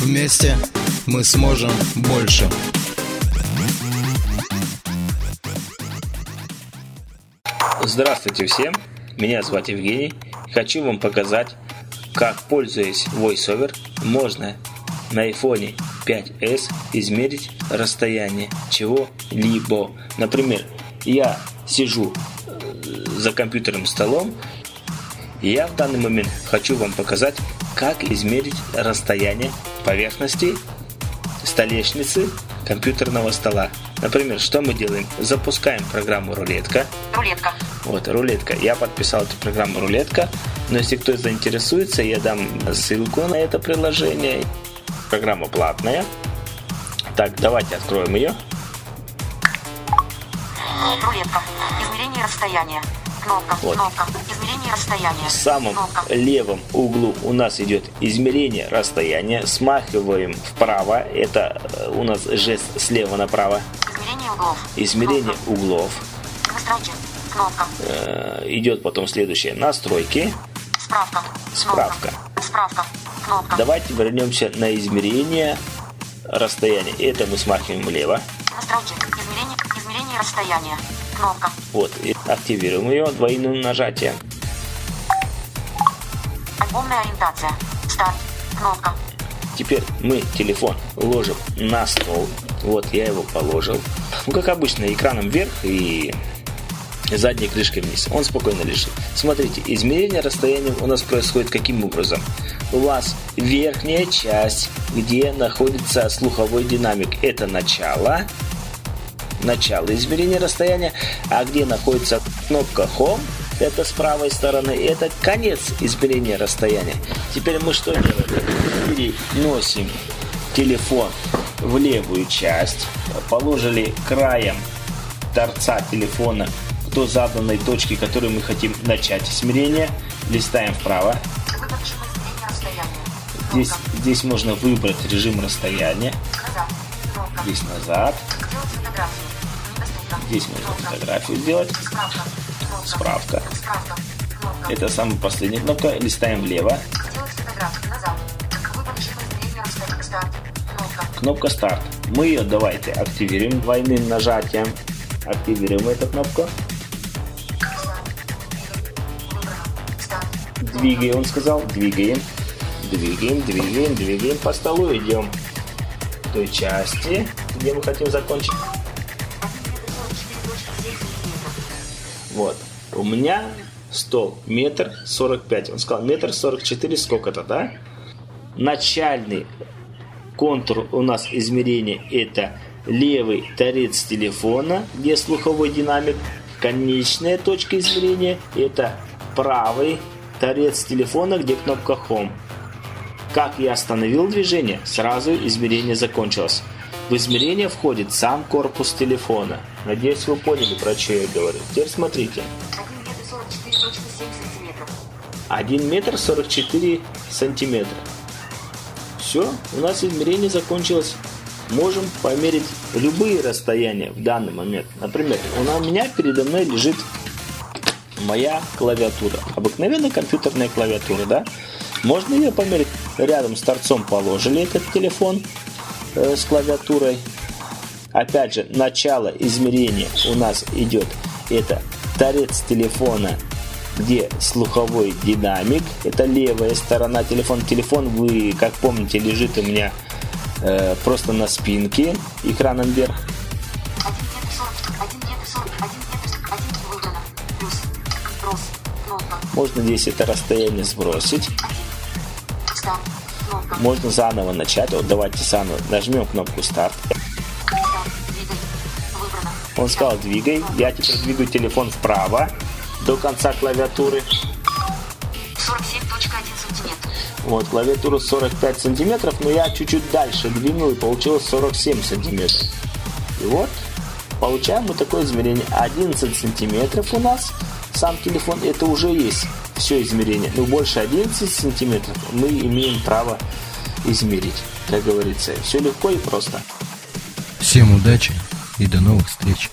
Вместе мы сможем больше. Здравствуйте всем, меня зовут Евгений. Хочу вам показать, как, пользуясь VoiceOver, можно на iPhone 5s измерить расстояние чего-либо. Например, я сижу э, за компьютерным столом, и я в данный момент хочу вам показать, как измерить расстояние поверхности столешницы компьютерного стола. Например, что мы делаем? Запускаем программу рулетка. Рулетка. Вот, рулетка. Я подписал эту программу рулетка. Но если кто заинтересуется, я дам ссылку на это приложение. Программа платная. Так, давайте откроем ее. Рулетка. Измерение расстояния. Кнопка. Вот. Кнопка. Измерение расстояния. В самом Кнопка. левом углу у нас идет измерение расстояния. Смахиваем вправо. Это э, у нас жест слева направо. Измерение углов. Измерение Кнопка. углов. Настройки. Кнопка. Э, идет потом следующее. Настройки. Справка. Справка. Справка. Кнопка. Давайте вернемся на измерение расстояния. Это мы смахиваем влево. Настройки. Измерение. Измерение расстояния. Кнопка. Вот. И активируем ее двойным нажатием. Альбомная ориентация. Старт. Кнопка. Теперь мы телефон ложим на стол. Вот я его положил. Ну, как обычно, экраном вверх и задней крышкой вниз. Он спокойно лежит. Смотрите, измерение расстояния у нас происходит каким образом? У вас верхняя часть, где находится слуховой динамик, это начало, начало измерения расстояния, а где находится кнопка Home, это с правой стороны, это конец измерения расстояния. Теперь мы что делаем? Переносим телефон в левую часть, положили краем торца телефона до заданной точки, которую мы хотим начать измерение, листаем вправо. Здесь, здесь можно выбрать режим расстояния. Здесь назад. Здесь можно фотографию сделать. Справка. Это самая последняя кнопка. Листаем влево. Кнопка старт. Мы ее давайте активируем двойным нажатием. Активируем эту кнопку. Двигаем, он сказал. Двигаем. Двигаем, двигаем, двигаем. По столу идем к той части, где мы хотим закончить. Вот. У меня стол метр сорок пять. Он сказал метр сорок четыре сколько-то, да? Начальный контур у нас измерения это левый торец телефона, где слуховой динамик. Конечная точка измерения это правый торец телефона, где кнопка Home. Как я остановил движение, сразу измерение закончилось. В измерение входит сам корпус телефона. Надеюсь, вы поняли, про что я говорю. Теперь смотрите. 1 метр 44,7 сантиметров. 1 метр 44 сантиметра. Все, у нас измерение закончилось. Можем померить любые расстояния в данный момент. Например, у меня передо мной лежит моя клавиатура. Обыкновенная компьютерная клавиатура, да? Можно ее померить. Рядом с торцом положили этот телефон Э, с клавиатурой. Опять же, начало измерения у нас идет. Это торец телефона, где слуховой динамик. Это левая сторона телефона. Телефон, вы, как помните, лежит у меня э, просто на спинке, экраном вверх. Можно здесь это расстояние сбросить. Можно заново начать. Вот давайте заново нажмем кнопку старт. Он сказал двигай. Я теперь двигаю телефон вправо до конца клавиатуры. 47.1 сантиметр. Вот, клавиатура 45 сантиметров, но я чуть-чуть дальше двинул и получилось 47 сантиметров. И вот, получаем мы такое измерение. 11 сантиметров у нас сам телефон, это уже есть все измерение. Но больше 11 сантиметров мы имеем право измерить. Как говорится, все легко и просто. Всем удачи и до новых встреч.